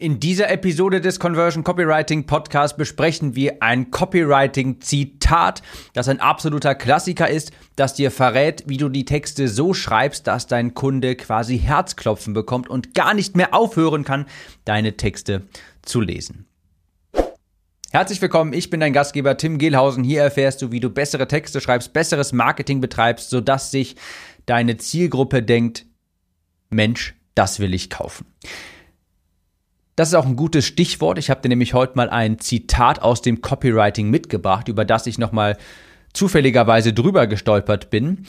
In dieser Episode des Conversion Copywriting Podcast besprechen wir ein Copywriting-Zitat, das ein absoluter Klassiker ist, das dir verrät, wie du die Texte so schreibst, dass dein Kunde quasi Herzklopfen bekommt und gar nicht mehr aufhören kann, deine Texte zu lesen. Herzlich willkommen, ich bin dein Gastgeber Tim Gehlhausen. Hier erfährst du, wie du bessere Texte schreibst, besseres Marketing betreibst, sodass sich deine Zielgruppe denkt, Mensch, das will ich kaufen. Das ist auch ein gutes Stichwort. Ich habe dir nämlich heute mal ein Zitat aus dem Copywriting mitgebracht, über das ich nochmal zufälligerweise drüber gestolpert bin.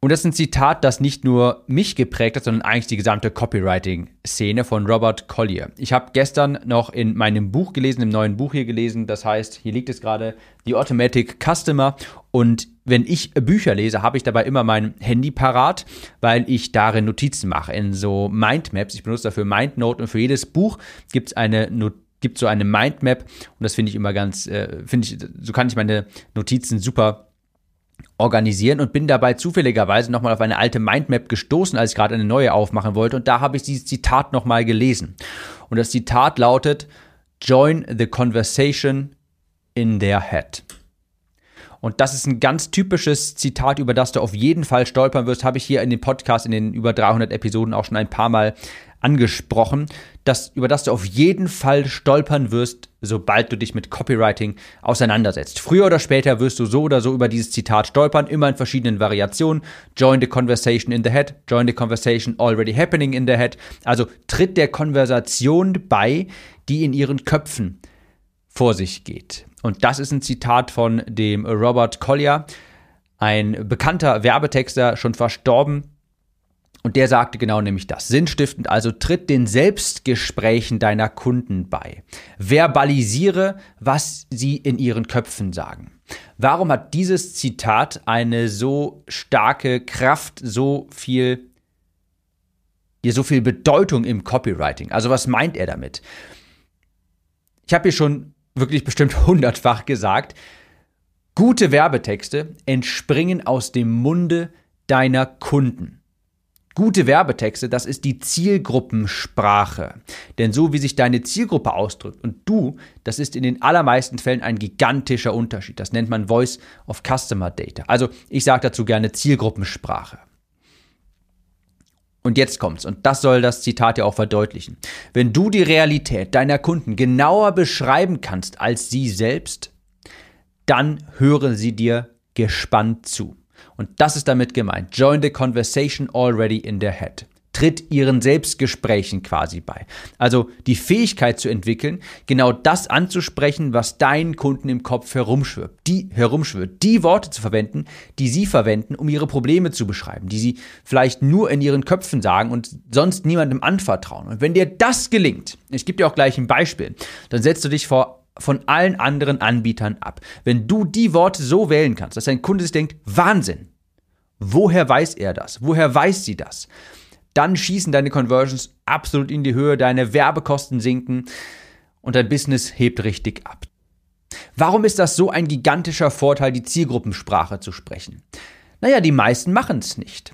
Und das ist ein Zitat, das nicht nur mich geprägt hat, sondern eigentlich die gesamte Copywriting-Szene von Robert Collier. Ich habe gestern noch in meinem Buch gelesen, im neuen Buch hier gelesen, das heißt, hier liegt es gerade, The Automatic Customer. Und wenn ich Bücher lese, habe ich dabei immer mein Handy parat, weil ich darin Notizen mache, in so Mindmaps. Ich benutze dafür Mindnote und für jedes Buch gibt es eine Notiz gibt so eine Mindmap und das finde ich immer ganz, äh, finde ich, so kann ich meine Notizen super organisieren und bin dabei zufälligerweise nochmal auf eine alte Mindmap gestoßen, als ich gerade eine neue aufmachen wollte. Und da habe ich dieses Zitat nochmal gelesen. Und das Zitat lautet, Join the conversation in their head. Und das ist ein ganz typisches Zitat, über das du auf jeden Fall stolpern wirst, habe ich hier in dem Podcast in den über 300 Episoden auch schon ein paar Mal angesprochen, das, über das du auf jeden Fall stolpern wirst, sobald du dich mit Copywriting auseinandersetzt. Früher oder später wirst du so oder so über dieses Zitat stolpern, immer in verschiedenen Variationen. Join the conversation in the head, join the conversation already happening in the head. Also tritt der Konversation bei, die in ihren Köpfen vor sich geht. Und das ist ein Zitat von dem Robert Collier, ein bekannter Werbetexter, schon verstorben. Und der sagte genau nämlich das. Sinnstiftend, also tritt den Selbstgesprächen deiner Kunden bei. Verbalisiere, was sie in ihren Köpfen sagen. Warum hat dieses Zitat eine so starke Kraft, so viel, hier so viel Bedeutung im Copywriting? Also was meint er damit? Ich habe hier schon wirklich bestimmt hundertfach gesagt, gute Werbetexte entspringen aus dem Munde deiner Kunden. Gute Werbetexte, das ist die Zielgruppensprache. Denn so wie sich deine Zielgruppe ausdrückt und du, das ist in den allermeisten Fällen ein gigantischer Unterschied. Das nennt man Voice of Customer Data. Also ich sage dazu gerne Zielgruppensprache. Und jetzt kommt's, und das soll das Zitat ja auch verdeutlichen. Wenn du die Realität deiner Kunden genauer beschreiben kannst als sie selbst, dann hören sie dir gespannt zu. Und das ist damit gemeint. Join the conversation already in their head tritt ihren Selbstgesprächen quasi bei. Also die Fähigkeit zu entwickeln, genau das anzusprechen, was deinen Kunden im Kopf herumschwirrt. Die herumschwirrt, die Worte zu verwenden, die sie verwenden, um ihre Probleme zu beschreiben, die sie vielleicht nur in ihren Köpfen sagen und sonst niemandem anvertrauen. Und wenn dir das gelingt, ich gebe dir auch gleich ein Beispiel, dann setzt du dich vor von allen anderen Anbietern ab. Wenn du die Worte so wählen kannst, dass dein Kunde sich denkt, Wahnsinn, woher weiß er das? Woher weiß sie das? dann schießen deine Conversions absolut in die Höhe, deine Werbekosten sinken und dein Business hebt richtig ab. Warum ist das so ein gigantischer Vorteil, die Zielgruppensprache zu sprechen? Naja, die meisten machen es nicht.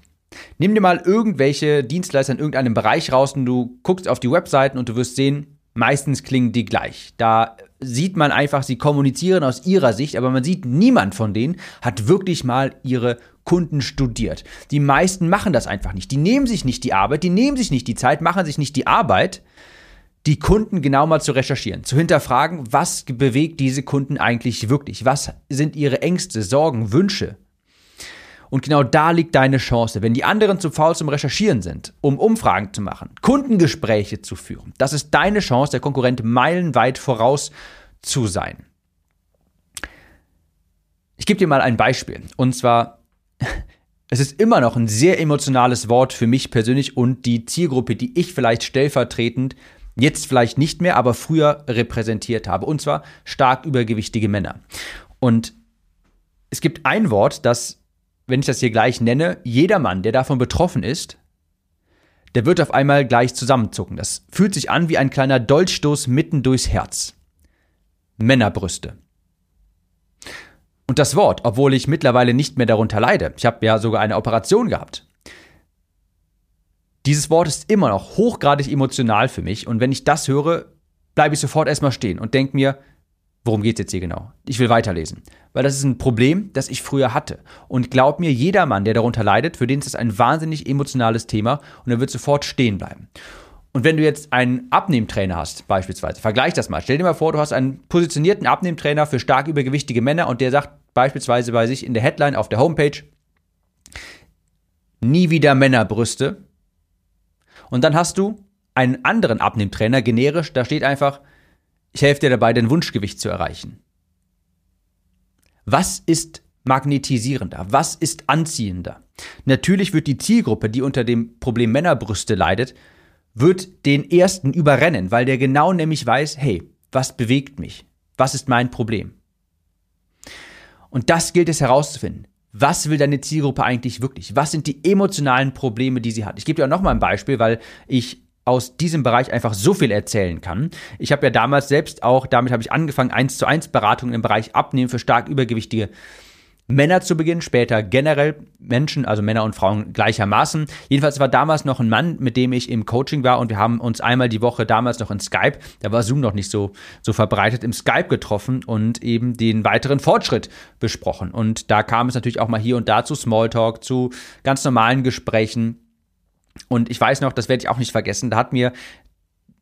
Nimm dir mal irgendwelche Dienstleister in irgendeinem Bereich raus und du guckst auf die Webseiten und du wirst sehen, meistens klingen die gleich. Da sieht man einfach, sie kommunizieren aus ihrer Sicht, aber man sieht, niemand von denen hat wirklich mal ihre Kunden studiert. Die meisten machen das einfach nicht. Die nehmen sich nicht die Arbeit, die nehmen sich nicht die Zeit, machen sich nicht die Arbeit, die Kunden genau mal zu recherchieren, zu hinterfragen, was bewegt diese Kunden eigentlich wirklich? Was sind ihre Ängste, Sorgen, Wünsche? Und genau da liegt deine Chance. Wenn die anderen zu faul zum Recherchieren sind, um Umfragen zu machen, Kundengespräche zu führen, das ist deine Chance, der Konkurrent meilenweit voraus zu sein. Ich gebe dir mal ein Beispiel. Und zwar es ist immer noch ein sehr emotionales Wort für mich persönlich und die Zielgruppe, die ich vielleicht stellvertretend jetzt vielleicht nicht mehr, aber früher repräsentiert habe. Und zwar stark übergewichtige Männer. Und es gibt ein Wort, das, wenn ich das hier gleich nenne, jeder Mann, der davon betroffen ist, der wird auf einmal gleich zusammenzucken. Das fühlt sich an wie ein kleiner Dolchstoß mitten durchs Herz. Männerbrüste. Und das Wort, obwohl ich mittlerweile nicht mehr darunter leide, ich habe ja sogar eine Operation gehabt. Dieses Wort ist immer noch hochgradig emotional für mich und wenn ich das höre, bleibe ich sofort erstmal stehen und denke mir, worum geht es jetzt hier genau? Ich will weiterlesen. Weil das ist ein Problem, das ich früher hatte. Und glaub mir, jeder Mann, der darunter leidet, für den ist das ein wahnsinnig emotionales Thema und er wird sofort stehen bleiben. Und wenn du jetzt einen Abnehmtrainer hast, beispielsweise, vergleich das mal. Stell dir mal vor, du hast einen positionierten Abnehmtrainer für stark übergewichtige Männer und der sagt beispielsweise bei sich in der Headline auf der Homepage, nie wieder Männerbrüste. Und dann hast du einen anderen Abnehmtrainer, generisch, da steht einfach, ich helfe dir dabei, dein Wunschgewicht zu erreichen. Was ist magnetisierender? Was ist anziehender? Natürlich wird die Zielgruppe, die unter dem Problem Männerbrüste leidet, wird den ersten überrennen, weil der genau nämlich weiß, hey, was bewegt mich? Was ist mein Problem? Und das gilt es herauszufinden. Was will deine Zielgruppe eigentlich wirklich? Was sind die emotionalen Probleme, die sie hat? Ich gebe dir auch nochmal ein Beispiel, weil ich aus diesem Bereich einfach so viel erzählen kann. Ich habe ja damals selbst auch, damit habe ich angefangen, eins zu eins Beratungen im Bereich Abnehmen für stark übergewichtige Männer zu Beginn, später generell Menschen, also Männer und Frauen gleichermaßen. Jedenfalls war damals noch ein Mann, mit dem ich im Coaching war und wir haben uns einmal die Woche damals noch in Skype, da war Zoom noch nicht so, so verbreitet, im Skype getroffen und eben den weiteren Fortschritt besprochen. Und da kam es natürlich auch mal hier und da zu Smalltalk, zu ganz normalen Gesprächen und ich weiß noch, das werde ich auch nicht vergessen, da hat mir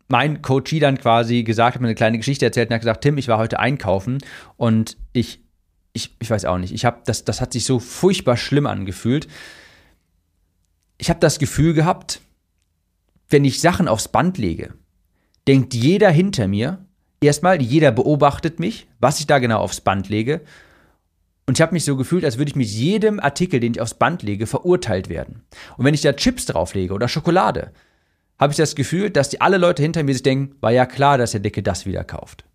mein Coachie dann quasi gesagt, hat mir eine kleine Geschichte erzählt und hat gesagt, Tim, ich war heute einkaufen und ich, ich, ich weiß auch nicht, ich habe, das, das hat sich so furchtbar schlimm angefühlt. Ich habe das Gefühl gehabt, wenn ich Sachen aufs Band lege, denkt jeder hinter mir, erstmal, jeder beobachtet mich, was ich da genau aufs Band lege und ich habe mich so gefühlt, als würde ich mit jedem Artikel, den ich aufs Band lege, verurteilt werden. Und wenn ich da Chips drauflege oder Schokolade, habe ich das Gefühl, dass die alle Leute hinter mir sich denken, war ja klar, dass der Dicke das wieder kauft.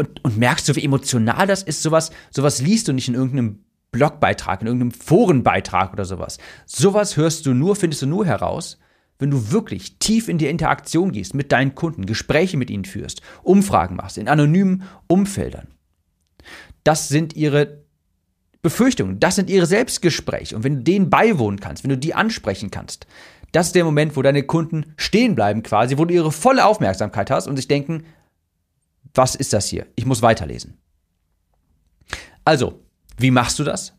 Und, und merkst du, wie emotional das ist? Sowas, sowas liest du nicht in irgendeinem Blogbeitrag, in irgendeinem Forenbeitrag oder sowas. Sowas hörst du nur, findest du nur heraus, wenn du wirklich tief in die Interaktion gehst mit deinen Kunden, Gespräche mit ihnen führst, Umfragen machst, in anonymen Umfeldern. Das sind ihre Befürchtungen, das sind ihre Selbstgespräche. Und wenn du denen beiwohnen kannst, wenn du die ansprechen kannst, das ist der Moment, wo deine Kunden stehen bleiben quasi, wo du ihre volle Aufmerksamkeit hast und sich denken, was ist das hier? Ich muss weiterlesen. Also, wie machst du das?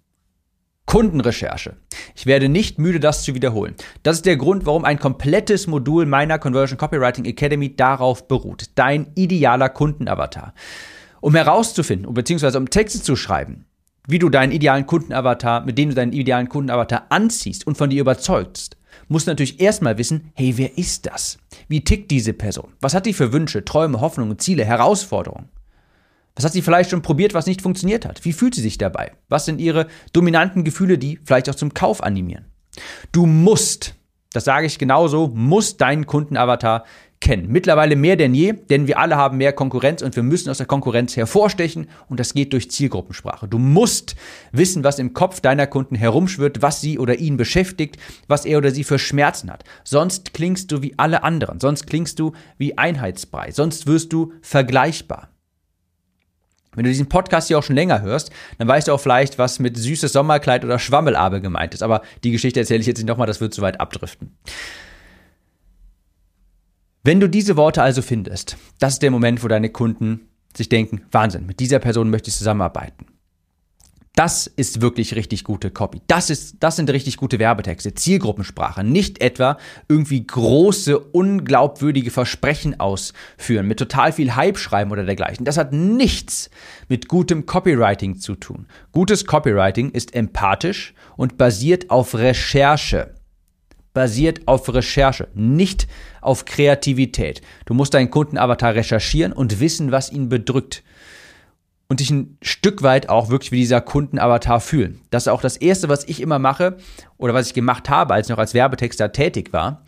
Kundenrecherche. Ich werde nicht müde, das zu wiederholen. Das ist der Grund, warum ein komplettes Modul meiner Conversion Copywriting Academy darauf beruht. Dein idealer Kundenavatar um herauszufinden, beziehungsweise um Texte zu schreiben, wie du deinen idealen Kundenavatar, mit dem du deinen idealen Kundenavatar anziehst und von dir überzeugst, musst du natürlich erstmal wissen, hey, wer ist das? Wie tickt diese Person? Was hat die für Wünsche, Träume, Hoffnungen, Ziele, Herausforderungen? Was hat sie vielleicht schon probiert, was nicht funktioniert hat? Wie fühlt sie sich dabei? Was sind ihre dominanten Gefühle, die vielleicht auch zum Kauf animieren? Du musst, das sage ich genauso, musst deinen Kundenavatar kennen. Mittlerweile mehr denn je, denn wir alle haben mehr Konkurrenz und wir müssen aus der Konkurrenz hervorstechen und das geht durch Zielgruppensprache. Du musst wissen, was im Kopf deiner Kunden herumschwirrt, was sie oder ihn beschäftigt, was er oder sie für Schmerzen hat. Sonst klingst du wie alle anderen, sonst klingst du wie Einheitsbrei, sonst wirst du vergleichbar. Wenn du diesen Podcast hier auch schon länger hörst, dann weißt du auch vielleicht, was mit süßes Sommerkleid oder Schwammelabe gemeint ist. Aber die Geschichte erzähle ich jetzt nicht nochmal, das wird zu weit abdriften. Wenn du diese Worte also findest, das ist der Moment, wo deine Kunden sich denken, Wahnsinn, mit dieser Person möchte ich zusammenarbeiten. Das ist wirklich richtig gute Copy. Das, ist, das sind richtig gute Werbetexte, Zielgruppensprache. Nicht etwa irgendwie große, unglaubwürdige Versprechen ausführen, mit total viel Hype schreiben oder dergleichen. Das hat nichts mit gutem Copywriting zu tun. Gutes Copywriting ist empathisch und basiert auf Recherche basiert auf Recherche, nicht auf Kreativität. Du musst deinen Kundenavatar recherchieren und wissen, was ihn bedrückt. Und dich ein Stück weit auch wirklich wie dieser Kundenavatar fühlen. Das ist auch das Erste, was ich immer mache oder was ich gemacht habe, als ich noch als Werbetexter tätig war.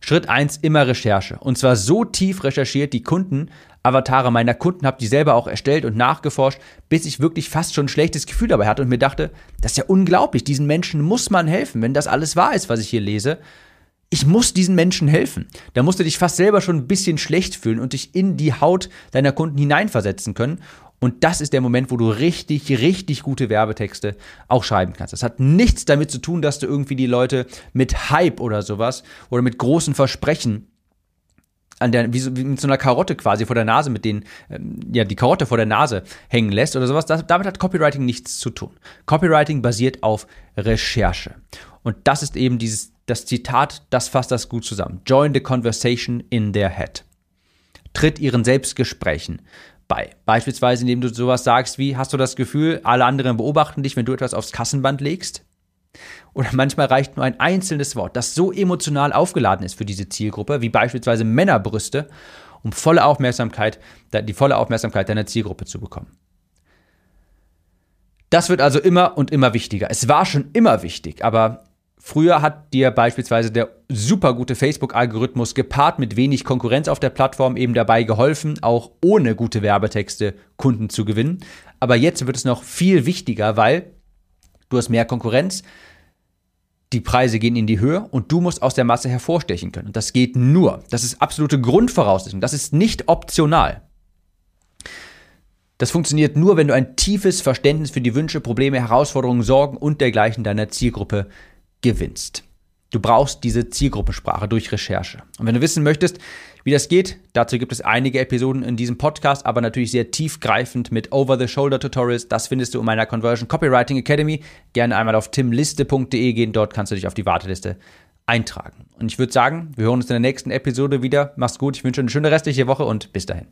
Schritt eins immer Recherche. Und zwar so tief recherchiert, die Kunden Avatare meiner Kunden, habe die selber auch erstellt und nachgeforscht, bis ich wirklich fast schon ein schlechtes Gefühl dabei hatte und mir dachte, das ist ja unglaublich, diesen Menschen muss man helfen, wenn das alles wahr ist, was ich hier lese. ich muss diesen Menschen helfen. Da musst du dich fast selber schon ein bisschen schlecht fühlen und dich in die Haut deiner Kunden hineinversetzen können. Und das ist der Moment, wo du richtig, richtig gute Werbetexte auch schreiben kannst. Das hat nichts damit zu tun, dass du irgendwie die Leute mit Hype oder sowas oder mit großen Versprechen an der, wie, so, wie mit so einer Karotte quasi vor der Nase, mit denen, ähm, ja, die Karotte vor der Nase hängen lässt oder sowas. Das, damit hat Copywriting nichts zu tun. Copywriting basiert auf Recherche. Und das ist eben dieses, das Zitat, das fasst das gut zusammen. Join the conversation in their head. Tritt ihren Selbstgesprächen bei. Beispielsweise, indem du sowas sagst wie, hast du das Gefühl, alle anderen beobachten dich, wenn du etwas aufs Kassenband legst? Oder manchmal reicht nur ein einzelnes Wort, das so emotional aufgeladen ist für diese Zielgruppe, wie beispielsweise Männerbrüste, um volle Aufmerksamkeit, die volle Aufmerksamkeit deiner Zielgruppe zu bekommen. Das wird also immer und immer wichtiger. Es war schon immer wichtig, aber früher hat dir beispielsweise der super gute Facebook-Algorithmus gepaart mit wenig Konkurrenz auf der Plattform eben dabei geholfen, auch ohne gute Werbetexte Kunden zu gewinnen. Aber jetzt wird es noch viel wichtiger, weil du hast mehr Konkurrenz, die Preise gehen in die Höhe und du musst aus der Masse hervorstechen können. Und das geht nur. Das ist absolute Grundvoraussetzung. Das ist nicht optional. Das funktioniert nur, wenn du ein tiefes Verständnis für die Wünsche, Probleme, Herausforderungen, Sorgen und dergleichen deiner Zielgruppe gewinnst. Du brauchst diese Zielgruppensprache durch Recherche. Und wenn du wissen möchtest, wie das geht, dazu gibt es einige Episoden in diesem Podcast, aber natürlich sehr tiefgreifend mit Over-the-Shoulder-Tutorials. Das findest du in meiner Conversion Copywriting Academy. Gerne einmal auf timliste.de gehen, dort kannst du dich auf die Warteliste eintragen. Und ich würde sagen, wir hören uns in der nächsten Episode wieder. Mach's gut, ich wünsche eine schöne restliche Woche und bis dahin.